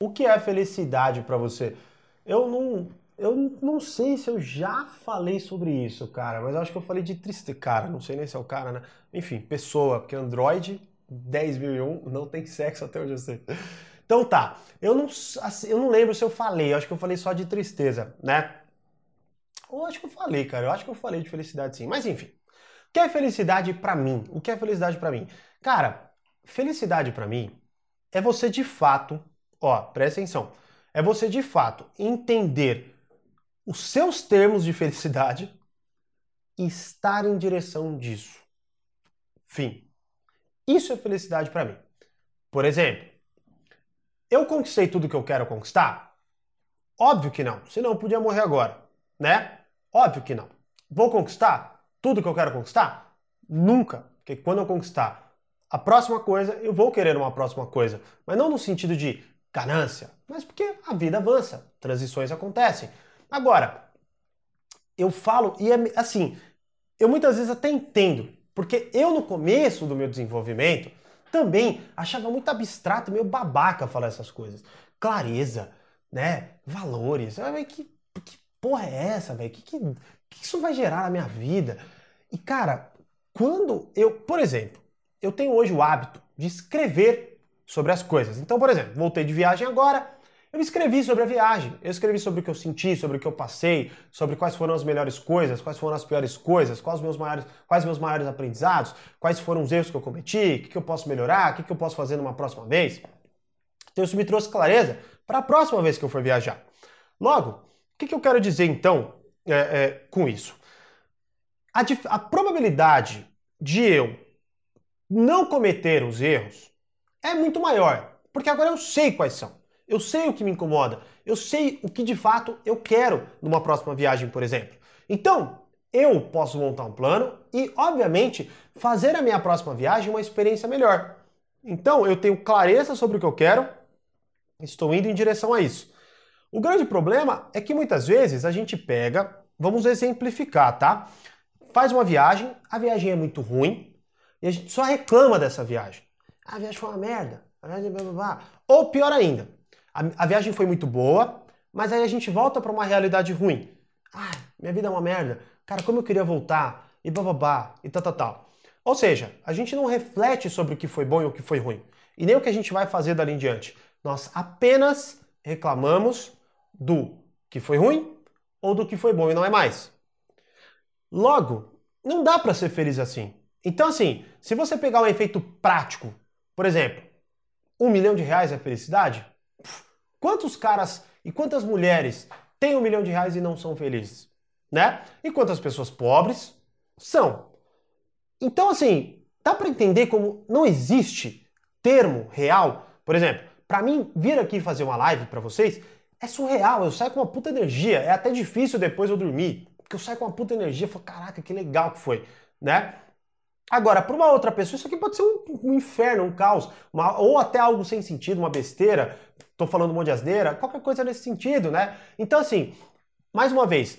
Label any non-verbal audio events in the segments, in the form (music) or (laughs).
O que é felicidade para você? Eu não, eu não sei se eu já falei sobre isso, cara, mas acho que eu falei de tristeza. Cara, não sei nem se é o cara, né? Enfim, pessoa, porque Android 10.001 não tem sexo até hoje eu sei. Então tá, eu não, assim, eu não lembro se eu falei, eu acho que eu falei só de tristeza, né? Ou acho que eu falei, cara, eu acho que eu falei de felicidade sim, mas enfim. O que é felicidade para mim? O que é felicidade para mim? Cara, felicidade para mim é você de fato Ó, presta atenção. É você de fato entender os seus termos de felicidade e estar em direção disso. Fim. Isso é felicidade para mim. Por exemplo, eu conquistei tudo que eu quero conquistar? Óbvio que não, senão eu podia morrer agora, né? Óbvio que não. Vou conquistar tudo que eu quero conquistar? Nunca, porque quando eu conquistar a próxima coisa, eu vou querer uma próxima coisa, mas não no sentido de ganância, mas porque a vida avança, transições acontecem. Agora, eu falo, e é assim, eu muitas vezes até entendo, porque eu no começo do meu desenvolvimento também achava muito abstrato, meio babaca falar essas coisas. Clareza, né? Valores. Que, que porra é essa, velho? Que, que, que isso vai gerar na minha vida? E cara, quando eu, por exemplo, eu tenho hoje o hábito de escrever sobre as coisas. Então, por exemplo, voltei de viagem agora, eu escrevi sobre a viagem, eu escrevi sobre o que eu senti, sobre o que eu passei, sobre quais foram as melhores coisas, quais foram as piores coisas, quais meus maiores, quais meus maiores aprendizados, quais foram os erros que eu cometi, o que, que eu posso melhorar, o que, que eu posso fazer numa próxima vez. Então isso me trouxe clareza para a próxima vez que eu for viajar. Logo, o que, que eu quero dizer então é, é, com isso? A, a probabilidade de eu não cometer os erros é muito maior, porque agora eu sei quais são. Eu sei o que me incomoda, eu sei o que de fato eu quero numa próxima viagem, por exemplo. Então, eu posso montar um plano e, obviamente, fazer a minha próxima viagem uma experiência melhor. Então, eu tenho clareza sobre o que eu quero, estou indo em direção a isso. O grande problema é que muitas vezes a gente pega, vamos exemplificar, tá? Faz uma viagem, a viagem é muito ruim e a gente só reclama dessa viagem a viagem foi uma merda. Viagem blá, blá, blá. Ou pior ainda, a, a, viagem foi muito boa, mas aí a gente volta para uma realidade ruim. Ah, minha vida é uma merda. Cara, como eu queria voltar. E bababá, e tal, tal, tal. Ou seja, a gente não reflete sobre o que foi bom e o que foi ruim. E nem o que a gente vai fazer dali em diante. Nós apenas reclamamos do que foi ruim ou do que foi bom e não é mais. Logo, não dá para ser feliz assim. Então, assim, se você pegar um efeito prático por exemplo, um milhão de reais é felicidade? Quantos caras e quantas mulheres têm um milhão de reais e não são felizes? Né? E quantas pessoas pobres são? Então, assim, dá para entender como não existe termo real. Por exemplo, para mim, vir aqui fazer uma live para vocês é surreal. Eu saio com uma puta energia. É até difícil depois eu dormir. Porque eu saio com uma puta energia e falo, caraca, que legal que foi, né? Agora, para uma outra pessoa, isso aqui pode ser um, um inferno, um caos, uma, ou até algo sem sentido, uma besteira, tô falando um monte de asneira, qualquer coisa nesse sentido, né? Então, assim, mais uma vez,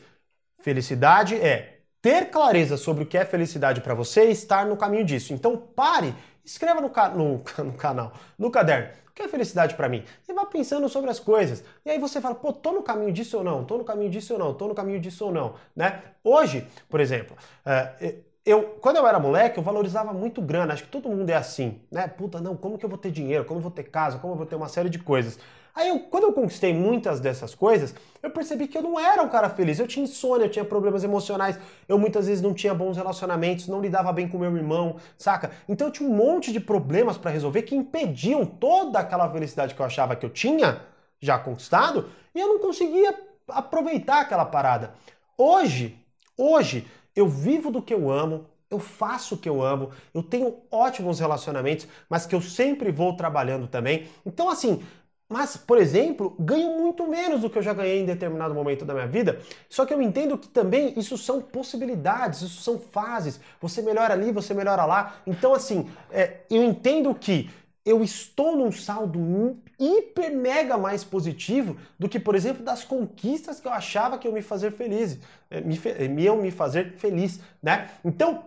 felicidade é ter clareza sobre o que é felicidade para você e estar no caminho disso. Então, pare, escreva no, ca no, (laughs) no canal, no caderno, o que é felicidade para mim? E vá pensando sobre as coisas. E aí você fala, pô, tô no caminho disso ou não? Tô no caminho disso ou não? Tô no caminho disso ou não? Né? Hoje, por exemplo, uh, eu, quando eu era moleque, eu valorizava muito grana. Acho que todo mundo é assim, né? Puta, não, como que eu vou ter dinheiro? Como eu vou ter casa? Como eu vou ter uma série de coisas? Aí, eu, quando eu conquistei muitas dessas coisas, eu percebi que eu não era um cara feliz. Eu tinha insônia, eu tinha problemas emocionais, eu muitas vezes não tinha bons relacionamentos, não lidava bem com meu irmão, saca? Então eu tinha um monte de problemas para resolver que impediam toda aquela felicidade que eu achava que eu tinha já conquistado e eu não conseguia aproveitar aquela parada. Hoje, hoje, eu vivo do que eu amo, eu faço o que eu amo, eu tenho ótimos relacionamentos, mas que eu sempre vou trabalhando também. Então, assim, mas, por exemplo, ganho muito menos do que eu já ganhei em determinado momento da minha vida. Só que eu entendo que também isso são possibilidades, isso são fases. Você melhora ali, você melhora lá. Então, assim, é, eu entendo que eu estou num saldo hiper mega mais positivo do que, por exemplo, das conquistas que eu achava que eu me fazer feliz, eh, me, eh, me iam me fazer feliz, né? Então,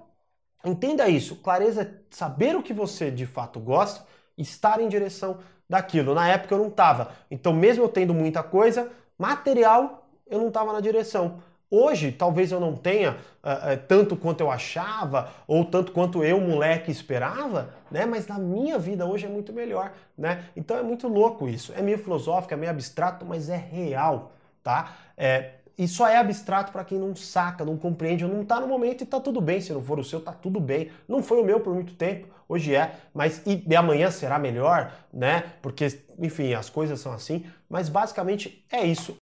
entenda isso. Clareza é saber o que você de fato gosta, estar em direção daquilo. Na época eu não estava. Então, mesmo eu tendo muita coisa, material, eu não estava na direção. Hoje, talvez eu não tenha uh, uh, tanto quanto eu achava, ou tanto quanto eu, moleque, esperava, né? Mas na minha vida hoje é muito melhor, né? Então é muito louco isso. É meio filosófico, é meio abstrato, mas é real, tá? É, e só é abstrato para quem não saca, não compreende, não está no momento e está tudo bem. Se não for o seu, está tudo bem. Não foi o meu por muito tempo, hoje é, mas e amanhã será melhor, né? Porque, enfim, as coisas são assim. Mas basicamente é isso.